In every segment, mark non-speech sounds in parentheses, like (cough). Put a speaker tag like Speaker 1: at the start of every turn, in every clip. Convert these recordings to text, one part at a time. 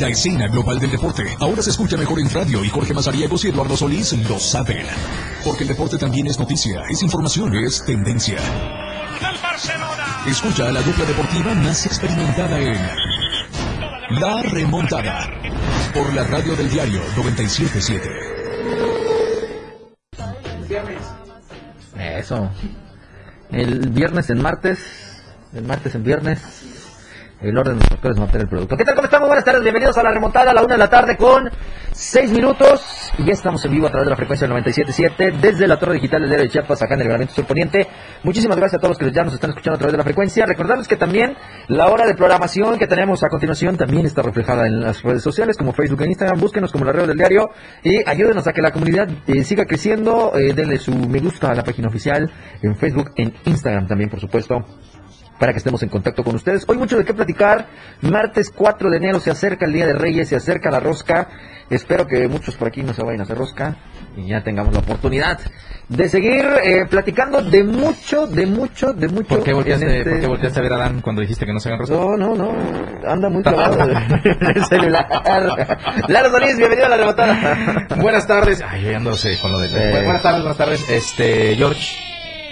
Speaker 1: La escena global del deporte ahora se escucha mejor en radio y Jorge Mazariegos y Eduardo Solís lo saben. Porque el deporte también es noticia, es información, es tendencia. Escucha a la dupla deportiva más experimentada en La Remontada. Por la radio del diario 977.
Speaker 2: Eso. El viernes en martes. El martes en viernes. El orden de los factores no altera el producto. ¿Qué tal? ¿Cómo estamos? Buenas tardes. Bienvenidos a la remontada a la una de la tarde con seis minutos. Y ya estamos en vivo a través de la frecuencia del 97.7 desde la torre digital del diario de Chiapas, acá en el Libramiento Sur Poniente. Muchísimas gracias a todos los que ya nos están escuchando a través de la frecuencia. Recordarles que también la hora de programación que tenemos a continuación también está reflejada en las redes sociales como Facebook e Instagram. Búsquenos como la red del diario y ayúdenos a que la comunidad eh, siga creciendo. Eh, denle su me gusta a la página oficial en Facebook, en Instagram también, por supuesto para que estemos en contacto con ustedes. Hoy mucho de qué platicar. Martes 4 de enero se acerca el Día de Reyes, se acerca la rosca. Espero que muchos por aquí no se vayan a hacer rosca y ya tengamos la oportunidad de seguir eh, platicando de mucho, de mucho, de mucho.
Speaker 3: ¿Por qué, volteaste,
Speaker 2: este-
Speaker 3: ¿Por qué volteaste a ver a Dan cuando dijiste que no se hagan rosas?
Speaker 2: No, no, no. Anda muy clavado (laughs) el celular. Lalo Solís, bienvenido a la rebotada.
Speaker 3: Buenas tardes. Ay, yo ando con lo de...
Speaker 2: Eh.
Speaker 3: Buenas tardes, buenas tardes. Este, George.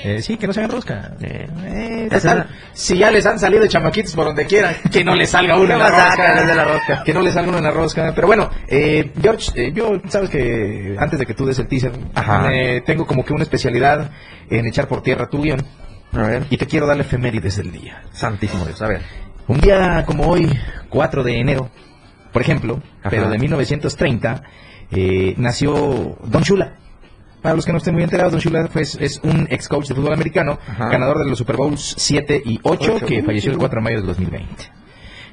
Speaker 3: Eh, sí, que no se hagan rosca.
Speaker 2: Eh.
Speaker 3: Eh, total, si ya les han salido chamaquitos por donde quieran, que no les salga uno
Speaker 2: ¿Qué
Speaker 3: en la rosca.
Speaker 2: de la rosca?
Speaker 3: Que no les salga uno en la rosca. Pero bueno, eh, George, eh, yo, sabes que antes de que tú des el teaser,
Speaker 2: Ajá.
Speaker 3: tengo como que una especialidad en echar por tierra tu guion.
Speaker 2: A ver.
Speaker 3: Y te quiero dar la efemérides del día.
Speaker 2: Santísimo Dios, a ver.
Speaker 3: Un día como hoy, 4 de enero, por ejemplo,
Speaker 2: Ajá.
Speaker 3: pero de 1930, eh, nació Don Shula. Para los que no estén muy enterados, Don Shula es un ex coach de fútbol americano,
Speaker 2: Ajá.
Speaker 3: ganador de los Super Bowls 7 y 8,
Speaker 2: Ocho.
Speaker 3: que falleció el 4 de mayo del 2020.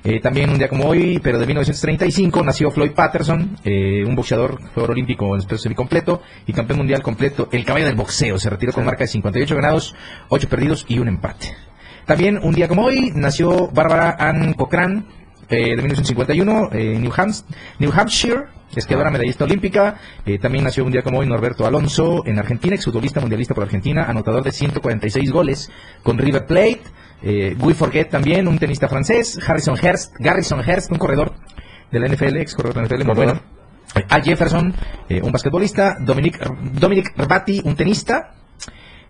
Speaker 3: Eh, también un día como hoy, pero de 1935, nació Floyd Patterson, eh, un boxeador, jugador olímpico en peso semicompleto y campeón mundial completo, el caballo del boxeo. Se retiró con marca de 58 ganados, 8 perdidos y un empate. También un día como hoy, nació Bárbara Ann Cochran, eh, de 1951, eh, New, Hams- New Hampshire, esquiadora medallista olímpica. Eh, también nació un día como hoy Norberto Alonso, en Argentina, exfutbolista mundialista por Argentina, anotador de 146 goles con River Plate. Eh, Guy Forget también, un tenista francés. Harrison Hearst, Garrison Hearst, un corredor de la NFL, ex corredor de la NFL, muy bueno. Al Jefferson, eh, un basquetbolista. Dominic, Dominic Rbati, un tenista.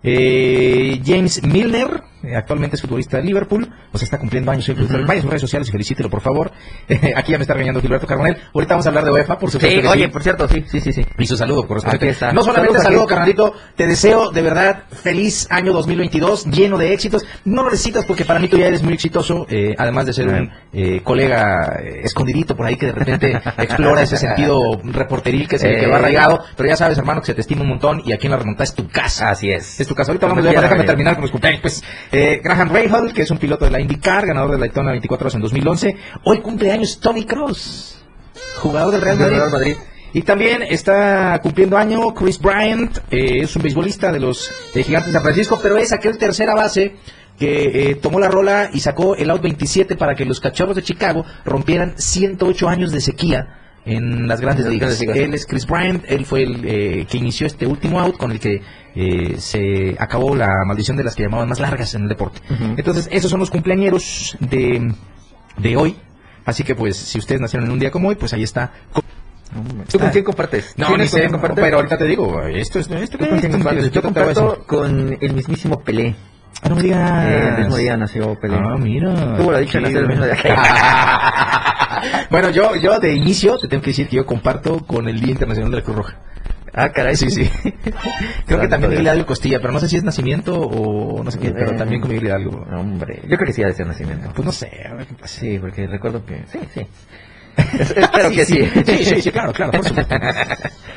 Speaker 3: James Milner, eh, actualmente es futbolista de Liverpool, o sea, está cumpliendo años. soy futbolista. Vaya a sus redes sociales y felicítelo, por favor. (laughs) Aquí ya me está regañando Gilberto Carbonell. Ahorita vamos a hablar de UEFA, por supuesto.
Speaker 2: Sí,
Speaker 3: que
Speaker 2: oye,
Speaker 3: sí.
Speaker 2: por cierto, sí, sí, sí, sí.
Speaker 3: Y su saludo.
Speaker 2: Aquí está.
Speaker 3: No solamente
Speaker 2: Saludos
Speaker 3: saludo, carnalito, te deseo de verdad feliz año 2022, lleno de éxitos. No lo necesitas porque para mí tú ya eres muy exitoso, eh, además de ser un eh, colega eh, escondidito por ahí que de repente (laughs) explora ese sentido reporteril que es el que va
Speaker 2: Eh.
Speaker 3: arraigado. Pero ya sabes, hermano, que se te estima un montón y aquí en la remontada es tu casa.
Speaker 2: Así es.
Speaker 3: Es tu casa. Ahorita de
Speaker 2: quiera,
Speaker 3: déjame
Speaker 2: eh.
Speaker 3: terminar con los cumpleaños. Pues, eh, Graham Rahal, que es un piloto de la IndyCar, ganador de la Daytona 24 horas en 2011. Hoy cumpleaños Tony Cross, jugador del Real Madrid.
Speaker 2: Real Madrid.
Speaker 3: Y también está cumpliendo año Chris Bryant, eh, es un beisbolista de los eh, Gigantes de San Francisco, pero es aquel tercera base que eh, tomó la rola y sacó el out 27 para que los cachorros de Chicago rompieran 108 años de sequía en las grandes ligas. Él es Chris Bryant, él fue el eh, que inició este último out con el que eh, se acabó la maldición de las que llamaban más largas en el deporte. Entonces, esos son los cumpleañeros de, de hoy. Así que, pues, si ustedes nacieron en un día como hoy, pues ahí está.
Speaker 2: ¿Tú con quién compartes?
Speaker 3: No,
Speaker 2: ¿Tienes
Speaker 3: ni sé,
Speaker 2: compartes?
Speaker 3: pero ahorita te digo, esto es... Esto,
Speaker 2: ¿Tú con quién compartes? Yo comparto con el mismísimo Pelé.
Speaker 3: Ah, no me digas.
Speaker 2: Eh, el mismo día nació Pelé.
Speaker 3: Ah, mira.
Speaker 2: Tuvo la dicha de nacer el mismo día. (laughs)
Speaker 3: bueno, yo, yo de inicio te tengo que decir que yo comparto con el Día Internacional de la Cruz Roja.
Speaker 2: Ah, caray.
Speaker 3: Sí, sí. (laughs) Creo que también. Miguel Hidalgo Costilla, pero no sé si es nacimiento o no sé qué, pero
Speaker 2: Eh,
Speaker 3: también con Miguel Hidalgo.
Speaker 2: Hombre, yo creo que sí ha de ser nacimiento.
Speaker 3: Pues no sé, a ver qué pasa.
Speaker 2: Sí, porque recuerdo que... Sí, sí. Espero que sí.
Speaker 3: Sí, sí, sí, claro, claro, por supuesto.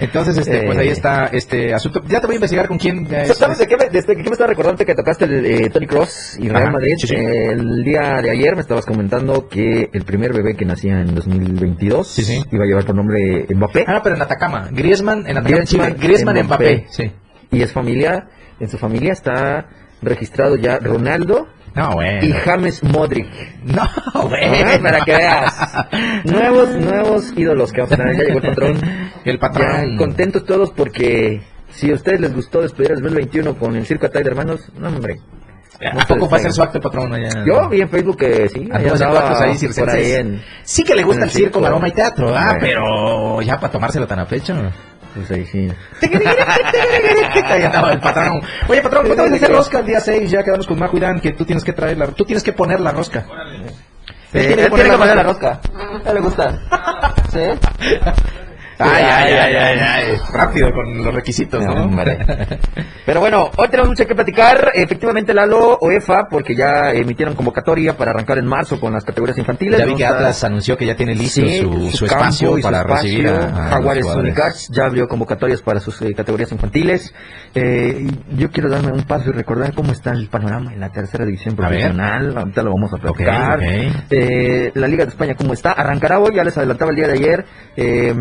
Speaker 3: Entonces, este, pues ahí
Speaker 2: Eh.
Speaker 3: está este asunto. Ya te voy a investigar con quién.
Speaker 2: ¿Sabes de qué, me, desde qué me estaba recordando que tocaste el, eh, Tony Cross y Real
Speaker 3: Ajá,
Speaker 2: Madrid?
Speaker 3: sí, sí.
Speaker 2: Eh, el día de ayer me estabas comentando que el primer bebé que nacía en 2022
Speaker 3: Sí,
Speaker 2: iba a llevar por nombre Mbappé
Speaker 3: Ah, pero en Atacama. Griezmann, en Atacama,
Speaker 2: Griezmann.
Speaker 3: Griezmann,
Speaker 2: Mbappé.
Speaker 3: Mbappé. Sí.
Speaker 2: y es familia, en su familia está registrado ya Ronaldo
Speaker 3: No, bueno.
Speaker 2: y James Modric.
Speaker 3: No, (laughs) bueno.
Speaker 2: para que veas. Nuevos, nuevos ídolos que vamos a tener. Ya llegó el patrón.
Speaker 3: El patrón.
Speaker 2: Ya contentos todos porque si a ustedes les gustó despedir el 2021 con el Circo Atay de Hermanos, no, hombre.
Speaker 3: ¿A poco va a ser su acto patrón allá?
Speaker 2: Yo vi en Facebook que sí.
Speaker 3: Andaba haciendo actos ahí
Speaker 2: por ahí en,
Speaker 3: Sí que le gusta el
Speaker 2: el
Speaker 3: circo, maroma y teatro, ah, pero ya para tomárselo tan a pecho.
Speaker 2: Pues ahí sí.
Speaker 3: Andaba el patrón. Oye, patrón, ¿cuándo vas a hacer rosca el día 6? Ya quedamos con Majo y Dan, que tú tienes que traer la, tú tienes que poner la rosca. Que
Speaker 2: él
Speaker 3: poner
Speaker 2: tiene que
Speaker 3: la
Speaker 2: poner la
Speaker 3: rosca.
Speaker 2: rosca. ¿A él le gusta? (laughs) ¿Sí?
Speaker 3: Ay, ay, ay, ay, ay. Rápido con los requisitos, ¿no? (laughs)
Speaker 2: Pero bueno, hoy tenemos mucho que platicar. Efectivamente, Lalo, UEFA, porque ya emitieron convocatoria para arrancar en marzo con las categorías infantiles.
Speaker 3: Ya vi que Atlas anunció que ya tiene listo
Speaker 2: Sí,
Speaker 3: su, su espacio
Speaker 2: su
Speaker 3: para
Speaker 2: espacio.
Speaker 3: recibir a, a los
Speaker 2: Jaguares. Unicax ya abrió convocatorias para sus eh, categorías infantiles. Eh, yo quiero darme un paso y recordar cómo está el panorama en la tercera división profesional. Ahorita lo vamos a platicar. Eh, la Liga de España, ¿cómo está? Arrancará hoy, ya les adelantaba el día de ayer, eh,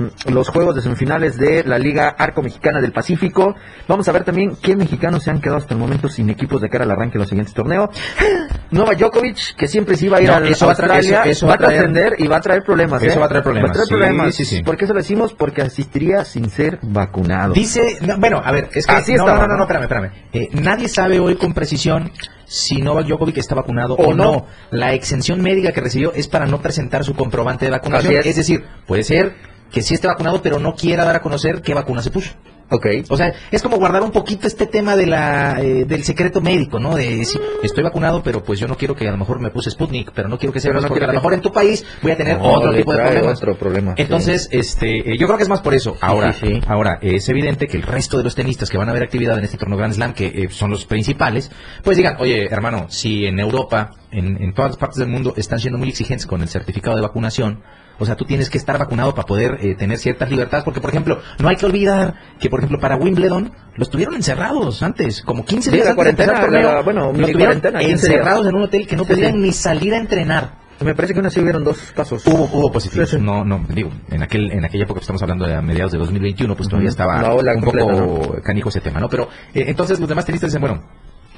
Speaker 2: los juegos de semifinales de la Liga Arco Mexicana del Pacífico. Vamos a ver también qué mexicanos se han quedado hasta el momento sin equipos de cara al arranque de los siguientes torneos. (gasps) Nova Djokovic, que siempre se iba a ir
Speaker 3: No,
Speaker 2: a
Speaker 3: eso va a traer-
Speaker 2: Australia,
Speaker 3: eso- eso
Speaker 2: va
Speaker 3: va
Speaker 2: a
Speaker 3: a traer-
Speaker 2: trascender y va a traer problemas.
Speaker 3: Eso
Speaker 2: ¿eh?
Speaker 3: va a traer problemas,
Speaker 2: traer
Speaker 3: sí,
Speaker 2: problemas.
Speaker 3: sí, sí.
Speaker 2: ¿Por qué eso lo decimos? Porque asistiría sin ser vacunado.
Speaker 3: Dice, no, bueno, a ver, es que
Speaker 2: Así
Speaker 3: no,
Speaker 2: estaba,
Speaker 3: no, no,
Speaker 2: ¿no?
Speaker 3: espérame, espérame. Eh, nadie sabe hoy con precisión si Novak Djokovic está vacunado
Speaker 2: O
Speaker 3: o, no.
Speaker 2: no.
Speaker 3: La exención médica que recibió es para no presentar su comprobante de vacunación.
Speaker 2: Es.
Speaker 3: Es. decir, puede ser que sí esté vacunado, pero no quiera dar a conocer qué vacuna se puso.
Speaker 2: Ok.
Speaker 3: O sea, es como guardar un poquito este tema de la eh, del secreto médico, ¿no? De sí, estoy vacunado, pero pues yo no quiero que a lo mejor me puse Sputnik, pero no quiero que sepas
Speaker 2: no
Speaker 3: porque a lo mejor en tu país voy a tener
Speaker 2: No,
Speaker 3: otro tipo de problemas.
Speaker 2: otro problema, sí.
Speaker 3: Entonces, este, eh, yo creo que es más por eso. Ahora,
Speaker 2: sí, sí.
Speaker 3: ahora eh, es evidente que el resto de los tenistas que van a ver actividad en este torneo Grand Slam, que eh, son los principales, pues digan, oye, hermano, si en Europa, en, en todas las partes del mundo, están siendo muy exigentes con el certificado de vacunación, o sea, tú tienes que estar vacunado para poder eh, tener ciertas libertades, porque, por ejemplo, no hay que olvidar que, por ejemplo, para Wimbledon, los tuvieron encerrados antes, como 15
Speaker 2: Sí,
Speaker 3: días antes de empezar el
Speaker 2: cuarentena,
Speaker 3: torneo,
Speaker 2: la- bueno,
Speaker 3: los tuvieron
Speaker 2: 15 días.
Speaker 3: encerrados en un hotel que no
Speaker 2: Sí,
Speaker 3: podían
Speaker 2: sí.
Speaker 3: ni salir a entrenar.
Speaker 2: Me parece que aún así hubieron dos casos.
Speaker 3: Hubo, hubo positivos.
Speaker 2: Sí, sí.
Speaker 3: No, no, digo, en aquel, en aquella época que estamos hablando de a mediados de 2021, pues todavía estaba un
Speaker 2: completa,
Speaker 3: poco canijo ese tema, ¿no? Pero eh, entonces los demás tenistas dicen, bueno,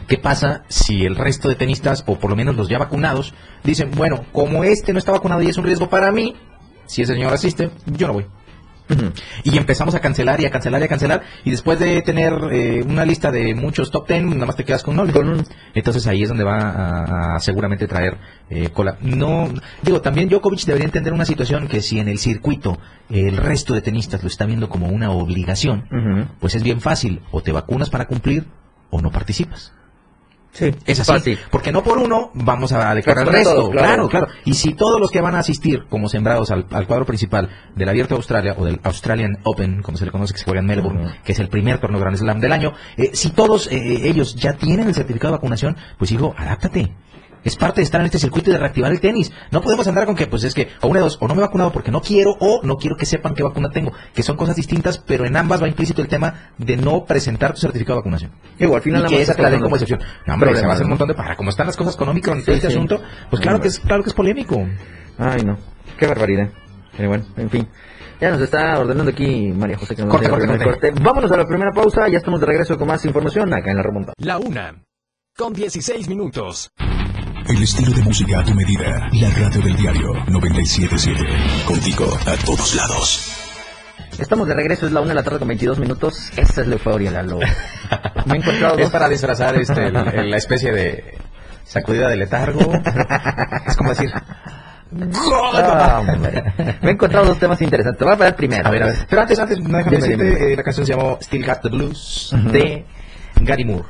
Speaker 3: ¿qué pasa si el resto de tenistas, o por lo menos los ya vacunados, dicen, bueno, como este no está vacunado y es un riesgo para mí, si ese señor asiste, yo no voy. Y empezamos a cancelar y a cancelar y a cancelar. Y después de tener eh, una lista de muchos top ten, nada más te quedas con uno. Entonces ahí es donde va a, a seguramente traer eh, cola. No, digo, también Djokovic debería entender una situación que si en el circuito el resto de tenistas lo está viendo como una obligación, pues es bien fácil. O te vacunas para cumplir o no participas.
Speaker 2: Sí,
Speaker 3: Es así.
Speaker 2: fácil.
Speaker 3: Porque no por uno vamos a al
Speaker 2: Responder
Speaker 3: resto.
Speaker 2: todos, claro.
Speaker 3: claro. claro, Y si todos los que van a asistir como sembrados al, al cuadro principal del Abierto Australia o del Australian Open, como se le conoce, que se juega en Melbourne, que es el primer torneo Grand Slam del año, eh, si todos eh, ellos ya tienen el certificado de vacunación, pues hijo, adáptate. Es parte de estar en este circuito y de reactivar el tenis. No podemos andar con que, pues es que, o una de dos, o no me he vacunado porque no quiero, o no quiero que sepan qué vacuna tengo. Que son cosas distintas, pero en ambas va implícito el tema de no presentar tu certificado de vacunación.
Speaker 2: Digo, al final
Speaker 3: Y que esa te la den como excepción. No, hombre, se va a hacer un montón de... Para como están las cosas con Omicron en
Speaker 2: Sí,
Speaker 3: este
Speaker 2: sí.
Speaker 3: asunto, pues claro que, es, claro que es polémico.
Speaker 2: Ay, no. Qué barbaridad. Pero bueno, en fin. Ya nos está ordenando aquí María José que nos
Speaker 3: Corte, corte,
Speaker 2: poner
Speaker 3: corte.
Speaker 2: Vámonos a la primera pausa. Ya estamos de regreso con más información acá en la remontada.
Speaker 1: La una. Con 16 minutos. El estilo de música a tu medida. La radio del diario 977. Contigo a todos lados.
Speaker 2: Estamos de regreso, es la una de la tarde con 22 minutos. Esa es la euforia, Lalo. Me he encontrado
Speaker 3: Es
Speaker 2: dos...
Speaker 3: para disfrazar este, el- el- la especie de sacudida de letargo. es como decir...
Speaker 2: Ah. Me he encontrado dos temas interesantes. Te voy a parar primero.
Speaker 3: A ver, a ver. Pero antes, antes, déjame
Speaker 2: Dime,
Speaker 3: decirte,
Speaker 2: dime.
Speaker 3: eh, la canción se llamó Still Got the Blues
Speaker 2: Ujú.
Speaker 3: de Gary Moore.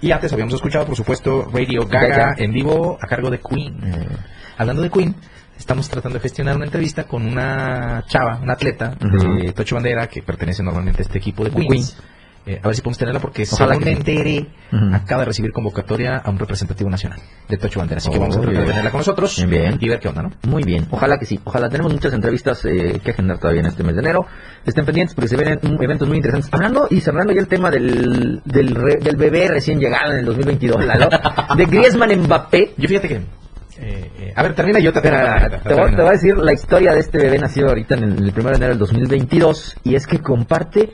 Speaker 3: Y antes habíamos escuchado, por supuesto, Radio Gaga en vivo a cargo de Queen.
Speaker 2: Eh,
Speaker 3: Hablando de Queen, estamos tratando de gestionar una entrevista con una chava, una atleta de Tocho Bandera que pertenece normalmente a este equipo de
Speaker 2: De
Speaker 3: Queen. Eh, a ver si podemos tenerla porque
Speaker 2: Ojalá
Speaker 3: según me enteré, acaba de recibir convocatoria a un representativo nacional de Tocho Bandera. Así que
Speaker 2: Oh,
Speaker 3: vamos a tratar de
Speaker 2: bien.
Speaker 3: tenerla con nosotros
Speaker 2: Bien,
Speaker 3: y ver qué onda, ¿no?
Speaker 2: Muy bien, ojalá que sí. Ojalá tenemos muchas entrevistas eh, que agendar todavía en este mes de enero. Estén pendientes porque se ven mm, eventos muy interesantes. Hablando y cerrando ya el tema del, del, re- del bebé recién llegado en el 2022, Lalo, (laughs) de Griezmann Mbappé.
Speaker 3: Yo fíjate que... eh, eh, a ver, termina yo te,
Speaker 2: Espera, te, voy, te voy a decir la historia de este bebé nacido ahorita en el, el 1 de enero del 2022 y es que comparte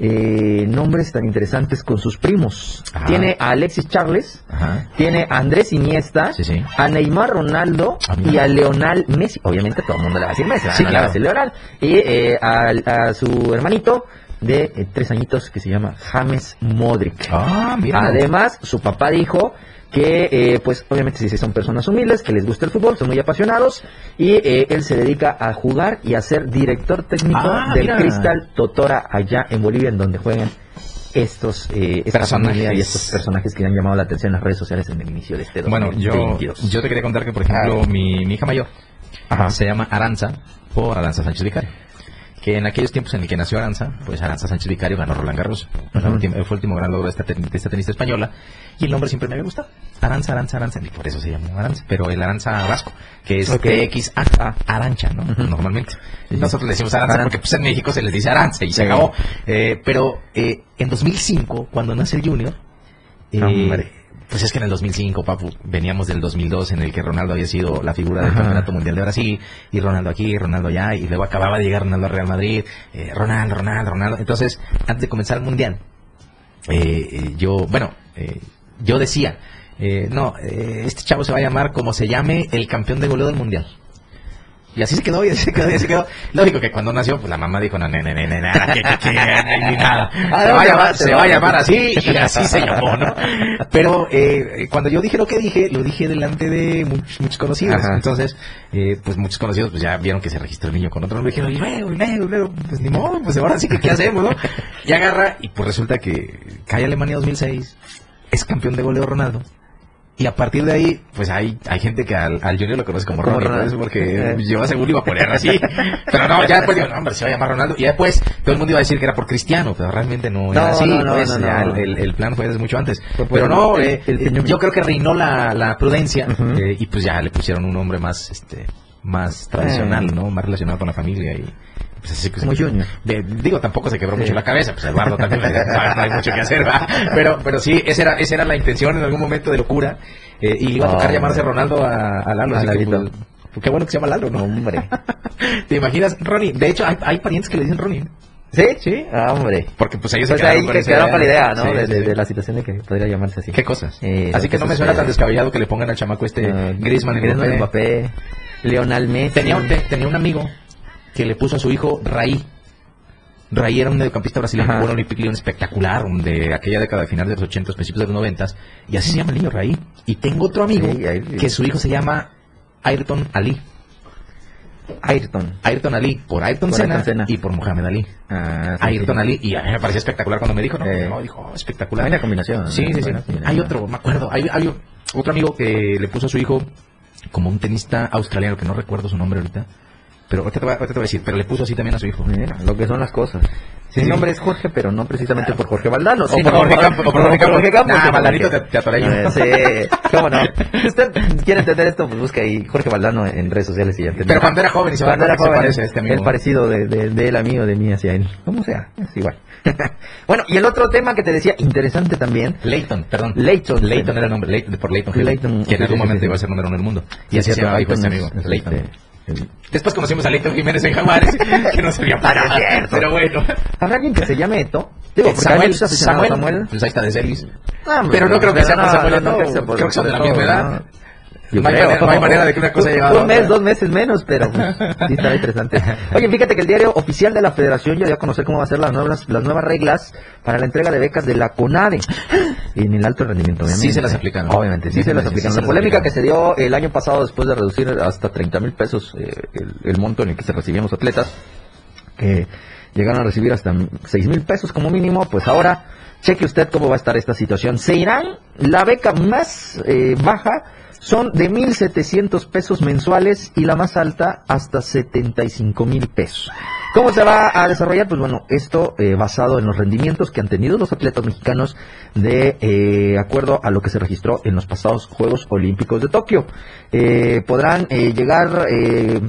Speaker 2: eh, nombres tan interesantes con sus primos.
Speaker 3: Ajá.
Speaker 2: Tiene a Alexis Charles,
Speaker 3: Ajá.
Speaker 2: tiene a Andrés Iniesta,
Speaker 3: Sí, sí.
Speaker 2: a Neymar Ronaldo
Speaker 3: Ah,
Speaker 2: y a Leonel Messi. Obviamente todo el mundo le va a decir Messi,
Speaker 3: Sí,
Speaker 2: no le va a
Speaker 3: claro.
Speaker 2: decir Leonel. Y eh, a, a su hermanito de eh, tres añitos que se llama James Modric.
Speaker 3: Ah.
Speaker 2: Además, su papá dijo que eh, pues obviamente si son personas humildes, que les gusta el fútbol, son muy apasionados y eh, él se dedica a jugar y a ser director técnico
Speaker 3: Ah,
Speaker 2: del
Speaker 3: mira.
Speaker 2: Cristal Totora allá en Bolivia, en donde juegan estos eh,
Speaker 3: Personajes.
Speaker 2: y estos personajes que han llamado la atención en las redes sociales en el inicio de este
Speaker 3: Bueno, yo,
Speaker 2: 2022.
Speaker 3: yo te quería contar que, por ejemplo, mi, mi hija mayor
Speaker 2: Ajá.
Speaker 3: se llama Aranza por Aranza Sánchez Vicario. Que en aquellos tiempos en el que nació Aranza, pues Aranza Sánchez Vicario ganó Roland Garros. Fue el último- fue el último gran logro de esta, ten- de esta tenista española. Y el nombre siempre me había gustado. Aranza, Aranza, Aranza. Y por eso se llama Aranza. Pero el Aranza vasco, que es
Speaker 2: Ok.
Speaker 3: TXA. Arancha, ¿no? Normalmente. Nosotros le decimos Aranza porque pues, en México se les dice Aranza y se acabó. Eh, pero eh, en 2005, cuando nace el Junior, eh. Pues es que en el 2005, papu, veníamos del 2002 en el que Ronaldo había sido la figura del
Speaker 2: Ajá.
Speaker 3: Campeonato Mundial de Brasil, y Ronaldo aquí, Ronaldo allá, y luego acababa de llegar Ronaldo a Real Madrid, eh, Ronaldo, Ronaldo, Ronaldo. Entonces, antes de comenzar el Mundial, eh, eh, yo, bueno, eh, yo decía, eh, no, eh, este chavo se va a llamar como se llame el campeón de goleo del Mundial. Y así se quedó, y así se quedó, y así se quedó. Lógico que cuando nació, pues la mamá dijo, no, no, no, no, no, nada, que, que, que, ni nada.
Speaker 2: Ah,
Speaker 3: Se va a llamar, se va a llamar así, y así se llamó, ¿no? Pero eh, cuando yo dije lo que dije, lo dije delante de muchos, muchos conocidos.
Speaker 2: Ajá.
Speaker 3: Entonces, eh, pues muchos conocidos pues ya vieron que se registró el niño con otro. Y dijeron, y luego, y luego, y luego, pues ni modo, pues ahora sí que qué hacemos, ¿no? Y agarra, y pues resulta que cae Alemania 2006, es campeón de goleo Ronaldo. Y a partir de ahí, pues hay, hay gente que al, al Junior lo conoce como
Speaker 2: Como
Speaker 3: Ronnie,
Speaker 2: Ronaldo.
Speaker 3: porque (laughs) yo seguro iba a poner así. Pero no, ya después digo, no, hombre, se va a llamar Ronaldo. Y después todo el mundo iba a decir que era por Cristiano, pero realmente no,
Speaker 2: No,
Speaker 3: era así.
Speaker 2: no, no,
Speaker 3: pues,
Speaker 2: no,
Speaker 3: ya. El, el- el plan fue desde mucho antes. Pero no, eh,
Speaker 2: el
Speaker 3: eh, yo creo que reinó la, la prudencia eh, y pues ya le pusieron un nombre más, este, más tradicional,
Speaker 2: Eh.
Speaker 3: ¿no? Más relacionado con la familia y pues así que
Speaker 2: Como Junior.
Speaker 3: de- digo, tampoco se quebró
Speaker 2: Sí.
Speaker 3: mucho la cabeza, pues Eduardo también no hay mucho que hacer, ¿va? Pero, pero sí, esa era, esa era la intención en algún momento de locura. eh, y iba a tocar
Speaker 2: Oh,
Speaker 3: llamarse. Ronaldo a, a Lalo.
Speaker 2: A
Speaker 3: así que, pues, pues, qué bueno que se llama Lalo, ¿no?
Speaker 2: Hombre. (laughs)
Speaker 3: ¿Te imaginas, Ronnie? De hecho, hay, hay parientes que le dicen Ronnie.
Speaker 2: ¿Sí?
Speaker 3: Sí.
Speaker 2: Ah, hombre.
Speaker 3: Porque pues ellos
Speaker 2: Pues
Speaker 3: se
Speaker 2: ahí
Speaker 3: quedaron con
Speaker 2: que quedaron con la idea, ¿no?
Speaker 3: Sí,
Speaker 2: de, de-
Speaker 3: sí.
Speaker 2: de la situación de que podría llamarse así.
Speaker 3: ¿Qué cosas?
Speaker 2: Eh,
Speaker 3: así que no me suena tan descabellado que le pongan al chamaco este
Speaker 2: Ah,
Speaker 3: Griezmann
Speaker 2: Griezmann,
Speaker 3: Mbappé.
Speaker 2: Mbappé, Lionel Messi.
Speaker 3: Tenía un, te- tenía un amigo que le puso a su hijo Raí. Raí era un mediocampista brasileño en Olympique Lyon espectacular, un de aquella década de finales de los 80, principios de los 90, y así se llama el niño Raí. Y tengo otro amigo
Speaker 2: Sí, ahí-
Speaker 3: que su hijo se llama Ayrton Ali.
Speaker 2: Ayrton.
Speaker 3: Ayrton Ali, por Ayrton
Speaker 2: Por
Speaker 3: Senna,
Speaker 2: Ayrton Senna.
Speaker 3: y por Mohamed Ali.
Speaker 2: Ah, sí,
Speaker 3: Ayrton
Speaker 2: sí.
Speaker 3: Ali, y a mí me parecía espectacular cuando me dijo, no,
Speaker 2: Eh.
Speaker 3: no, dijo, oh, espectacular.
Speaker 2: Buena combinación.
Speaker 3: Sí, sí, sí. Hay otro, me acuerdo. Hay, hay otro amigo que le puso a su hijo como un tenista australiano, que no recuerdo su nombre ahorita. Pero ahorita te, voy, a- ahorita te voy a decir, pero le puso así también a su hijo.
Speaker 2: Mira, lo que son las cosas.
Speaker 3: Sí.
Speaker 2: Mi nombre es Jorge, pero no precisamente por Jorge Valdano.
Speaker 3: O por Jorge Campos, o por Jorge Campos. Nah,
Speaker 2: sino
Speaker 3: Valdanito te- te atoreño.
Speaker 2: Eh, Sí, cómo no. Si (laughs) usted quiere entender esto, pues busca ahí Jorge Valdano en redes sociales y ya.
Speaker 3: Pero cuando era joven y se
Speaker 2: Cuando era joven,
Speaker 3: se parece a este amigo.
Speaker 2: el parecido de, de, de él a mí o de mí hacia él. Como sea, es igual. (laughs) bueno, y el otro tema que te decía, interesante también,
Speaker 3: Leighton, perdón.
Speaker 2: Leighton.
Speaker 3: Leighton era el nombre, Leighton, por Leighton.
Speaker 2: Leighton,
Speaker 3: que en
Speaker 2: sí,
Speaker 3: algún
Speaker 2: sí,
Speaker 3: momento
Speaker 2: sí,
Speaker 3: iba a
Speaker 2: sí.
Speaker 3: ser número uno en el mundo. Y
Speaker 2: Sí,
Speaker 3: así se
Speaker 2: cierto,
Speaker 3: llama hijo
Speaker 2: Leighton
Speaker 3: este amigo,
Speaker 2: es- es
Speaker 3: Leighton. Después conocimos a Leighton Jiménez en Jaguares, (laughs) que no servía para nada.
Speaker 2: cierto.
Speaker 3: Pero bueno.
Speaker 2: ¿Habrá alguien que se llame Eto? Digo,
Speaker 3: Samuel, Samuel,
Speaker 2: Samuel.
Speaker 3: pues ahí está de Celis.
Speaker 2: Ah,
Speaker 3: Pero no creo que sea Samuel
Speaker 2: no, creo que
Speaker 3: son de la misma edad.
Speaker 2: Yo
Speaker 3: No hay manera- no hay manera de que una cosa la
Speaker 2: Un mes, dos meses menos, pero pues, (laughs) sí interesante. Oye, fíjate que el diario oficial de la Federación ya dio a conocer cómo va a ser las nuevas, las nuevas reglas para la entrega de becas de la CONADE en el alto rendimiento, obviamente.
Speaker 3: Sí se las aplicaron.
Speaker 2: Obviamente, sí se las aplicaron.
Speaker 3: sí
Speaker 2: La polémica
Speaker 3: aplicaron.
Speaker 2: que se dio el año pasado después de reducir hasta 30 mil pesos eh, el, el monto en el que se recibían los atletas, que llegaron a recibir hasta 6 mil pesos como mínimo, pues ahora cheque usted cómo va a estar esta situación. Se irán, la beca más eh, baja son de 1.700 pesos mensuales y la más alta hasta 75 mil pesos. ¿Cómo se va a desarrollar? Pues bueno, esto eh, basado en los rendimientos que han tenido los atletas mexicanos de eh, acuerdo a lo que se registró en los pasados Juegos Olímpicos de Tokio. Eh, podrán eh, llegar eh,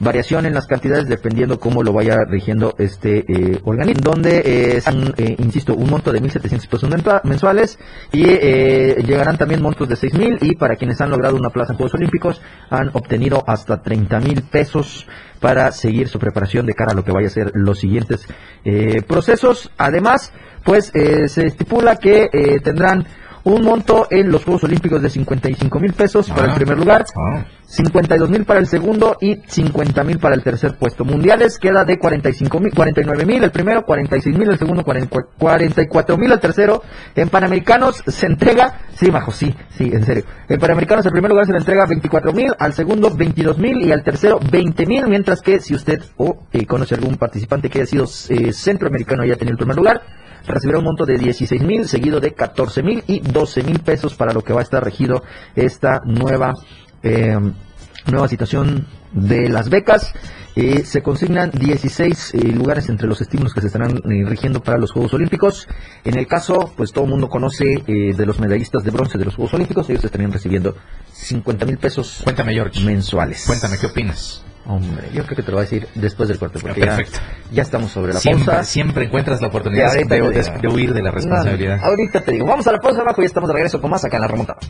Speaker 2: variación en las cantidades dependiendo cómo lo vaya rigiendo este eh, organismo, donde eh, es un, eh, insisto, un monto de 1.700 pesos mensuales y eh, llegarán también montos de 6.000 y para quienes han logrado una plaza en Juegos Olímpicos han obtenido hasta 30.000 pesos para seguir su preparación de cara a lo que vaya a ser los siguientes eh, procesos. Además, pues eh, se estipula que eh, tendrán un monto en los Juegos Olímpicos de 55 mil pesos para el
Speaker 3: Ah.
Speaker 2: primer lugar,
Speaker 3: Ah.
Speaker 2: 52 mil para el segundo y 50 mil para el tercer puesto. Mundiales queda de 45 mil, 49 mil el primero, 46 mil el segundo, 40 44 mil el tercero. En Panamericanos se entrega, sí, bajo, sí, sí, en serio. En Panamericanos el primer lugar se le entrega 24 mil, al segundo 22 mil y al tercero 20 mil, mientras que si usted o eh, conoce algún participante que haya sido eh, centroamericano y haya tenido el primer lugar, recibirá un monto de 16 mil, seguido de 14 mil y 12 mil pesos para lo que va a estar regido esta nueva, eh, nueva situación de las becas. Eh, se consignan 16 eh, lugares entre los estímulos que se estarán eh, rigiendo para los Juegos Olímpicos. En el caso, pues todo el mundo conoce eh, de los medallistas de bronce de los Juegos Olímpicos, ellos estarían recibiendo 50 mil pesos
Speaker 3: Cuéntame, George.
Speaker 2: mensuales.
Speaker 3: Cuéntame, ¿qué opinas?
Speaker 2: Hombre, yo creo que te lo voy a decir después del corte, porque ya,
Speaker 3: Perfecto.
Speaker 2: ya estamos sobre la
Speaker 3: Siempre,
Speaker 2: pausa.
Speaker 3: siempre encuentras la oportunidad de, huir de la responsabilidad.
Speaker 2: No, ahorita te digo, vamos a la pausa abajo y estamos de regreso con más acá en la remontada.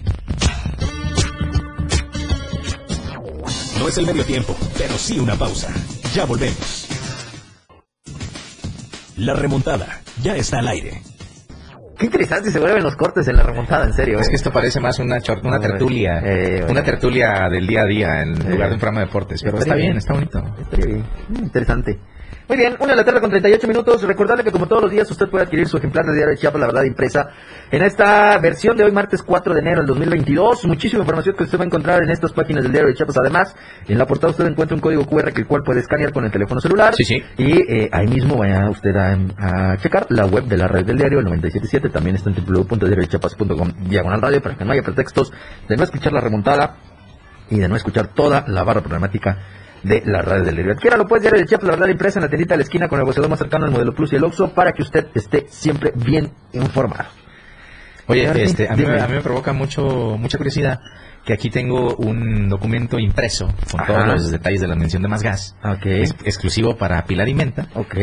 Speaker 1: No es el medio tiempo, pero sí una pausa. Ya volvemos. La remontada ya está al aire.
Speaker 2: Qué interesante se vuelven los cortes en la remontada, en serio.
Speaker 3: Es
Speaker 2: eh.
Speaker 3: que esto parece más una, una tertulia,
Speaker 2: Eh,
Speaker 3: una tertulia del día a día en
Speaker 2: Eh.
Speaker 3: lugar de un programa de deportes. Pero está bien, está bonito.
Speaker 2: Estaría bien. Interesante. Muy bien, una de la tarde con 38 minutos. Recordarle que como todos los días usted puede adquirir su ejemplar de Diario de Chiapas, la verdad impresa, en esta versión de hoy, martes 4 de enero del 2022. Muchísima información que usted va a encontrar en estas páginas del Diario de Chiapas. Además, en la portada usted encuentra un código QR que el cual puede escanear con el teléfono celular.
Speaker 3: Sí, sí.
Speaker 2: Y eh, ahí mismo vaya usted a, a checar la web de la red del diario, el 977. También está en www.diariodechiapas.com diagonal radio para que no haya pretextos de no escuchar la remontada y de no escuchar toda la barra programática de la radio del diario. Adquiera lo puede diario de Chiapas, la verdad impresa en la tiendita de la esquina con el negociador más cercano, el modelo Plus y el Oxxo, para que usted esté siempre bien informado.
Speaker 3: Oye, este, a, mí, a mí me provoca mucho mucha curiosidad que aquí tengo un documento impreso con
Speaker 2: Ajá.
Speaker 3: todos los detalles de la mención de más gas,
Speaker 2: Ok,
Speaker 3: es- exclusivo para Pilar y Menta,
Speaker 2: ok,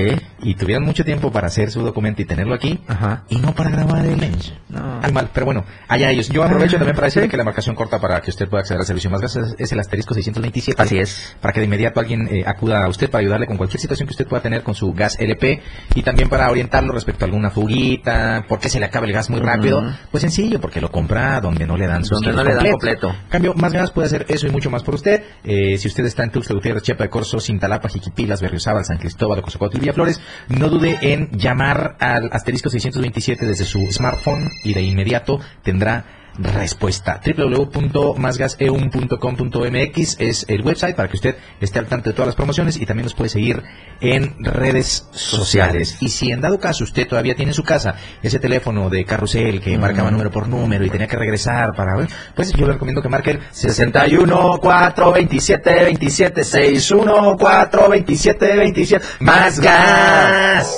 Speaker 3: y tuvieron mucho tiempo para hacer su documento y tenerlo aquí,
Speaker 2: ajá.
Speaker 3: y no para grabar el lens.
Speaker 2: No.
Speaker 3: Al mal, pero bueno, allá ellos. Yo aprovecho
Speaker 2: Ah,
Speaker 3: también para decirle
Speaker 2: sí.
Speaker 3: que la marcación corta para que usted pueda acceder al servicio más gas es, es el asterisco 627.
Speaker 2: Así es.
Speaker 3: Para que de inmediato alguien eh, acuda a usted para ayudarle con cualquier situación que usted pueda tener con su gas LP y también para orientarlo respecto a alguna fuguita, por qué se le acaba el gas muy rápido. Pues sencillo, porque lo compra donde no le dan
Speaker 2: Donde no
Speaker 3: kilos
Speaker 2: le dan completo.
Speaker 3: Cambio, más gas puede hacer eso y mucho más por usted. Eh, si usted está en Tuxtla Gutiérrez, Chiapa de Corzo, Cintalapa, Jiquipilas, Berriozábal, San Cristóbal, Cozocuautla y Villaflores, no dude en llamar al asterisco 627 desde su smartphone y de inmediato tendrá respuesta. www.masgaseum.com.mx es el website para que usted esté al tanto de todas las promociones y también nos puede seguir en redes sociales. Y si en dado caso usted todavía tiene en su casa ese teléfono de carrusel que marcaba número por número y tenía que regresar para pues yo le recomiendo que marque el 61 4 27 27 61 4 27 27 más gas.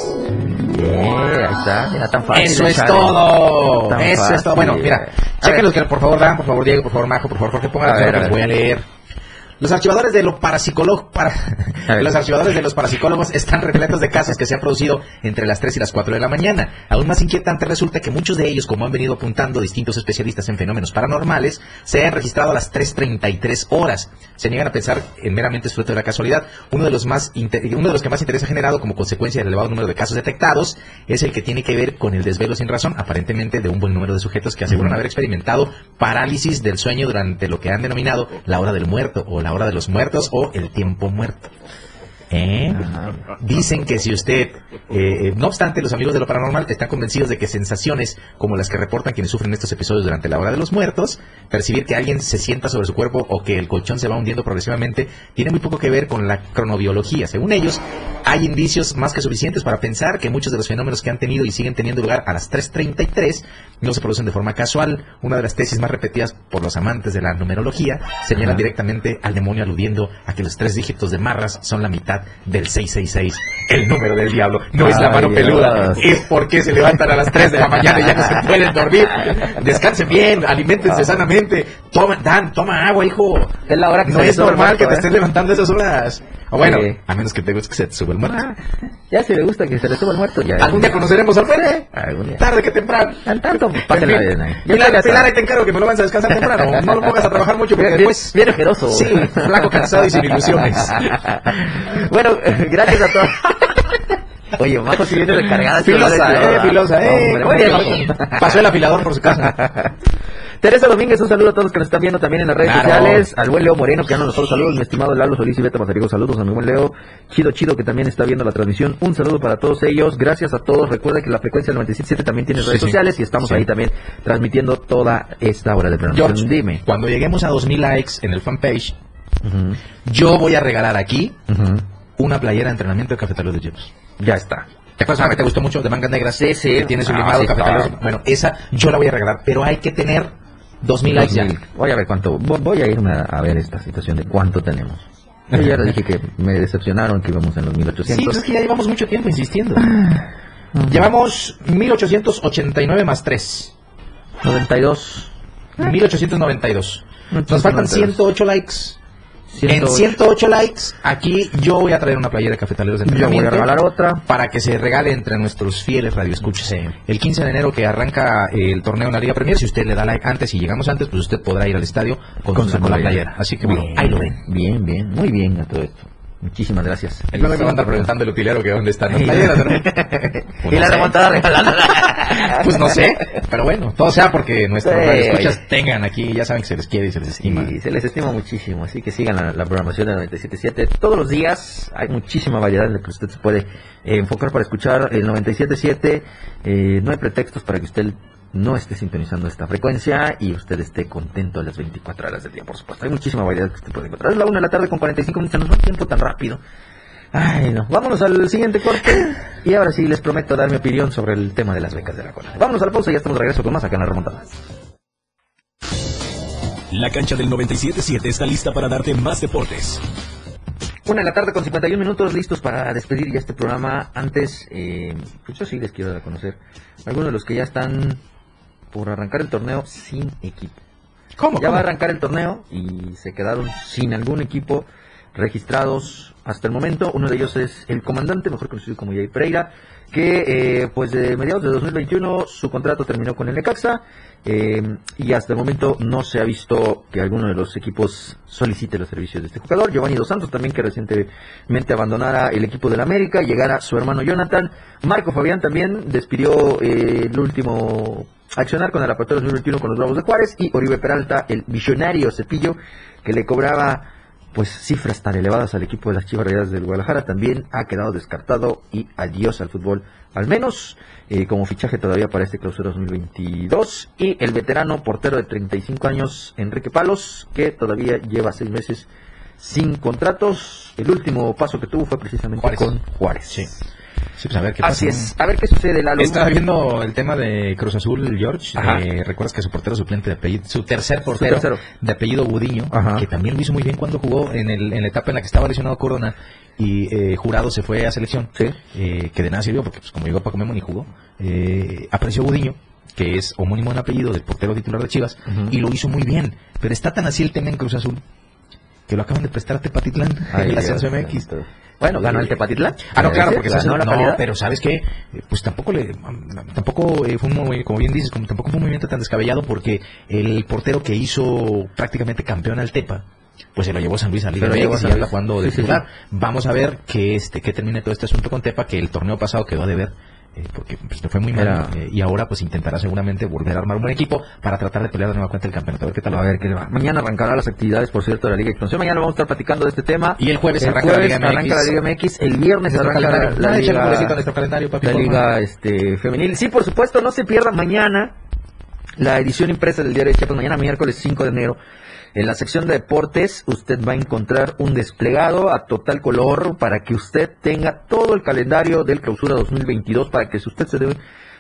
Speaker 2: Yeah, ahí está, era tan fácil.
Speaker 3: Eso es
Speaker 2: Chale.
Speaker 3: todo.
Speaker 2: Tan
Speaker 3: Eso es todo. Bueno, mira, Por favor dan, por favor Diego, por favor Majo, por favor Jorge, pongan atención
Speaker 2: a
Speaker 3: que les
Speaker 2: ver.
Speaker 3: voy a leer. Los archivadores de lo parapsicólogo, para, los archivadores de los parapsicólogos están repletos de casos que se han producido entre las 3 y las 4 de la mañana. Aún más inquietante resulta que muchos de ellos, como han venido apuntando distintos especialistas en fenómenos paranormales, se han registrado a las 3.33 horas. Se niegan a pensar en meramente fruto de la casualidad. Uno de los más uno de los que más interés ha generado como consecuencia del elevado número de casos detectados es el que tiene que ver con el desvelo sin razón, aparentemente de un buen número de sujetos que aseguran haber experimentado parálisis del sueño durante lo que han denominado la hora del muerto o la hora de los muertos o el tiempo muerto. ¿Eh? Dicen que si usted, eh, eh, no obstante, los amigos de lo paranormal están convencidos de que sensaciones como las que reportan quienes sufren estos episodios durante la hora de los muertos, percibir que alguien se sienta sobre su cuerpo o que el colchón se va hundiendo progresivamente, tiene muy poco que ver con la cronobiología. Según ellos, hay indicios más que suficientes para pensar que muchos de los fenómenos que han tenido y siguen teniendo lugar a las 3.33 no se producen de forma casual. Una de las tesis más repetidas por los amantes de la numerología señalan
Speaker 2: Ajá.
Speaker 3: directamente al demonio aludiendo a que los tres dígitos de marras son la mitad del 666, el número del diablo. No es la mano peluda, es porque se levantan a las 3 de la mañana y ya no se pueden dormir. Descansen bien, alimentense sanamente, toma, Dan, toma agua, hijo.
Speaker 2: Es la hora que
Speaker 3: No es normal que te
Speaker 2: ¿eh?
Speaker 3: estés levantando a esas horas. O bueno,
Speaker 2: Sí.
Speaker 3: a menos que te guste que se te sube el muerto.
Speaker 2: Ah, ya si le gusta que se le suba el muerto, ya.
Speaker 3: Algún día conoceremos al Fede.
Speaker 2: Algún día.
Speaker 3: Tarde que temprano.
Speaker 2: Al tanto, pásenla
Speaker 3: En fin.
Speaker 2: bien ahí. Ya
Speaker 3: Pilar, Pilar, ahí te encargo que me lo vas a descansar temprano. (laughs) No lo pongas a trabajar mucho porque después...
Speaker 2: bien ojeroso.
Speaker 3: Sí, flaco, cansado y sin ilusiones. (laughs)
Speaker 2: bueno, eh, gracias a todos. (laughs) Oye, Majo si viene recargada.
Speaker 3: Filosa, eh, filosa, eh. Pasó el afilador por su casa.
Speaker 2: Teresa Domínguez, un saludo a todos los que nos están viendo también en las redes sociales. Al buen Leo Moreno, que ya nos saludos. Mi estimado Lalo Solís y Beta Mazarigo, saludos a mi buen Leo. Chido Chido, que también está viendo la transmisión. Un saludo para todos ellos. Gracias a todos. Recuerda que la frecuencia del 97 también tiene redes sociales y estamos ahí también transmitiendo toda esta hora de programación. Dime.
Speaker 3: Cuando lleguemos a 2000 likes en el fanpage, yo voy a regalar aquí una playera de entrenamiento de cafetaleros de hielos.
Speaker 2: Ya está.
Speaker 3: ¿Te acuerdas que te gustó mucho de mangas negras? Sí, sí. Que tiene sublimado ah, Bueno, esa yo la voy a regalar, pero hay que tener 2000 likes ya.
Speaker 2: Voy a ver cuánto. Voy a irme a ver esta situación de cuánto tenemos. Yo ya dije que me decepcionaron que íbamos en los 1800.
Speaker 3: Sí, es que ya llevamos mucho tiempo insistiendo. Ah, llevamos 1889 más 3.
Speaker 2: 92.
Speaker 3: 1892. Nos faltan 108 likes. En 108 likes, aquí yo voy a traer una playera de cafetaleros de
Speaker 2: entrenamiento. Yo voy a regalar otra.
Speaker 3: Para que se regale entre nuestros fieles radioescuchas. El 15 de enero que arranca el torneo en la Liga Premier, si usted le da like antes y llegamos antes, pues usted podrá ir al estadio con, con, la playera. Así que bueno, ahí lo ven.
Speaker 2: Bien, bien, muy bien a todo esto. Muchísimas gracias.
Speaker 3: El me va a preguntando el utilero que dónde están las
Speaker 2: playeras. (laughs) y la remontada regalando. (laughs)
Speaker 3: pues no sé, pero bueno, todo sea porque nuestros escuchas tengan aquí, ya saben que se les quiere y se les estima.
Speaker 2: Y se les estima muchísimo, así que sigan la, programación de 97.7. Todos los días hay muchísima variedad en la que usted se puede eh, enfocar para escuchar el 97.7. Eh, no hay pretextos para que usted no esté sintonizando esta frecuencia y usted esté contento a las 24 horas del día, por supuesto. Hay muchísima variedad que usted puede encontrar. Es la una de la tarde con 45 minutos, no va tiempo tan rápido. Ay, no. Vámonos al siguiente corte y ahora sí les prometo dar mi opinión sobre el tema de las becas de la cola. Vámonos al pausa y ya estamos de regreso con más acá en la remontada.
Speaker 1: La cancha del 97.7 está lista para darte más deportes.
Speaker 2: Una de la tarde con 51 minutos listos para despedir ya este programa. Antes, eh, pues yo sí les quiero dar a conocer algunos de los que ya están por arrancar el torneo sin equipo.
Speaker 3: ¿Cómo?
Speaker 2: Ya va a arrancar el torneo y se quedaron sin algún equipo registrados hasta el momento. Uno de ellos es el comandante, mejor conocido como Jay Pereira, que eh, pues de mediados de 2021 su contrato terminó con el Necaxa eh, y hasta el momento no se ha visto que alguno de los equipos solicite los servicios de este jugador. Giovanni Dos Santos también que recientemente abandonara el equipo del América, llegara su hermano Jonathan. Marco Fabián también despidió eh, el último accionar con el apertura 2021 con los Bravos de Juárez y Oribe Peralta, el visionario Cepillo, que le cobraba pues cifras tan elevadas al equipo de las Chivas Rayadas del Guadalajara también ha quedado descartado y adiós al fútbol, al menos eh, como fichaje todavía para este clausura 2022 y el veterano portero de 35 años Enrique Palos que todavía lleva seis meses sin contratos. El último paso que tuvo fue precisamente con Juárez.
Speaker 3: Sí. Pues a ver qué
Speaker 2: Así es. A ver qué sucede.
Speaker 3: Estaba viendo el tema de Cruz Azul, George. Eh, Recuerdas que su portero suplente de apellido, su tercer portero de apellido Budiño, que también lo hizo muy bien cuando jugó en, el, en la etapa en la que estaba lesionado Corona y eh, Jurado se fue a selección, eh, que de nada sirvió porque pues, como llegó Paco Memo ni jugó. apareció Budiño que es homónimo en apellido del portero titular de Chivas, y lo hizo muy bien. Pero está tan así el tema en Cruz Azul que lo acaban de prestar a Tepatitlán en la MX.
Speaker 2: Bueno, ganó el Tepatitlán.
Speaker 3: Ah, no, claro, porque no, no pero sabes que pues tampoco le tampoco eh, fue un como bien dices, como tampoco fue un movimiento tan descabellado porque el portero que hizo prácticamente campeón al Tepa pues se lo llevó San Luis a Liga MX y habla jugando de titular. Vamos a ver que este que termine todo este asunto con Tepa, que el torneo pasado quedó a deber eh, porque pues, fue muy mal eh, y ahora pues intentará seguramente volver a armar un buen equipo para tratar de pelear de nueva cuenta el campeonato. A ver qué tal.
Speaker 2: A ver qué va. Mañana arrancará las actividades, por cierto, de la Liga Expansión. Mañana vamos a estar platicando de este tema.
Speaker 3: Y el jueves, arranca, la Liga
Speaker 2: MX. El viernes arranca la, la, Liga, la Liga este, Femenil. Sí, por supuesto, no se pierda mañana la edición impresa del diario de Chiapas. Mañana miércoles 5 de enero en la sección de deportes usted va a encontrar un desplegado a total color para que usted tenga todo el calendario del clausura 2022 para que si usted se dé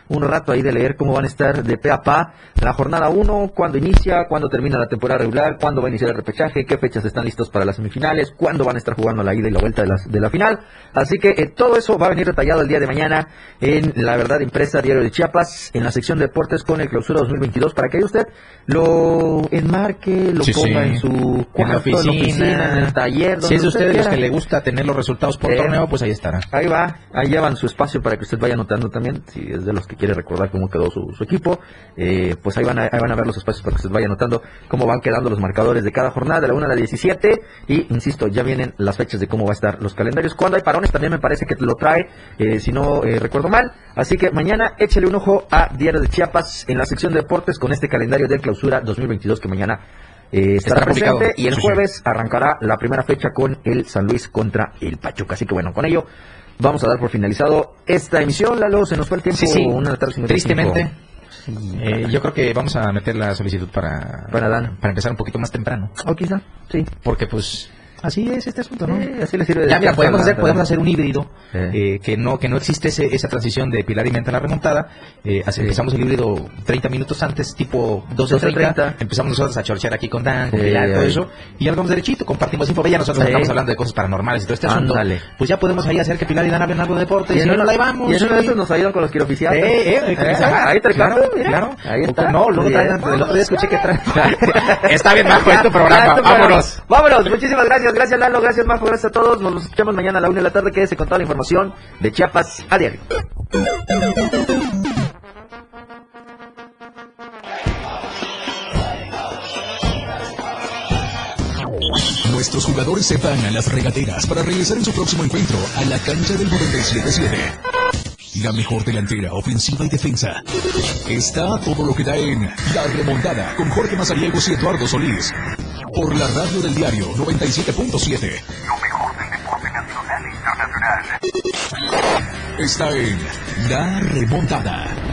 Speaker 2: un rato ahí de leer cómo van a estar de pe a pa la jornada 1, cuándo inicia, cuándo termina la temporada regular, cuándo va a iniciar el repechaje, qué fechas están listos para las semifinales, cuándo van a estar jugando la ida y la vuelta de la, de la final. Así que eh, todo eso va a venir detallado el día de mañana en La Verdad Impresa Diario de Chiapas, en la sección de deportes con el clausura 2022, para que usted lo enmarque, lo ponga en su
Speaker 3: cuarto, en la oficina, en, el taller. si es de ustedes los que le gusta tener los resultados por torneo, pues ahí estará.
Speaker 2: Ahí va, ahí llevan su espacio para que usted vaya anotando también, si es de los que quiere recordar cómo quedó su, equipo, eh, pues ahí van, a, van a ver los espacios para que se vaya notando cómo van quedando los marcadores de cada jornada, de la 1 a la 17. Y insisto, ya vienen las fechas de cómo va a estar los calendarios. Cuando hay parones también me parece que lo trae, eh, si no recuerdo mal. Así que mañana échale un ojo a Diario de Chiapas en la sección de deportes con este calendario de clausura 2022 que mañana eh, estará presente y el jueves arrancará la primera fecha con el San Luis contra el Pachuca. Así que bueno, con ello vamos a dar por finalizado esta emisión. Lalo, se nos fue el tiempo.
Speaker 3: Sí, sí. Una Tristemente. Eh, yo creo que vamos a meter la solicitud para,
Speaker 2: para,
Speaker 3: para empezar un poquito más temprano.
Speaker 2: O quizá, sí.
Speaker 3: Porque pues Así es este asunto, ¿no?
Speaker 2: así le sirve
Speaker 3: ya, podemos hacer, podemos hacer un híbrido, eh, que no que no existe esa transición de Pilar y Menta a la remontada. Eh, Empezamos el híbrido 30 minutos antes, tipo 12.30. Empezamos nosotros a chorchear aquí con Dan, con Pilar, todo eso. Y ya nos vamos derechito, compartimos info. Ya nosotros estamos hablando de cosas paranormales y todo este asunto. Pues ya podemos ahí hacer que Pilar y Dan hablen algo de deporte. Y,
Speaker 2: y no, no, vamos. Y eso, eso nos ayudan con los quiroficiales.
Speaker 3: Eh,
Speaker 2: ahí te claro,
Speaker 3: claro.
Speaker 2: Ahí está.
Speaker 3: No, luego traen, el otro día escuché que traen. (laughs) (laughs) Está bien bajo este programa. Vámonos.
Speaker 2: Vámonos. Muchísimas gracias. Gracias, Lalo. Gracias, gracias a todos. Nos escuchamos mañana a la una de la tarde. Quédese con toda la información de Chiapas a diario.
Speaker 1: Nuestros jugadores se van a las regateras para regresar en su próximo encuentro a la cancha del 97-7. La mejor delantera, ofensiva y defensa. Está todo lo que da en La Remontada con Jorge Mazariegos y Eduardo Solís. Por la radio del diario 97.7. Lo mejor del deporte nacional e internacional. Está en La Remontada.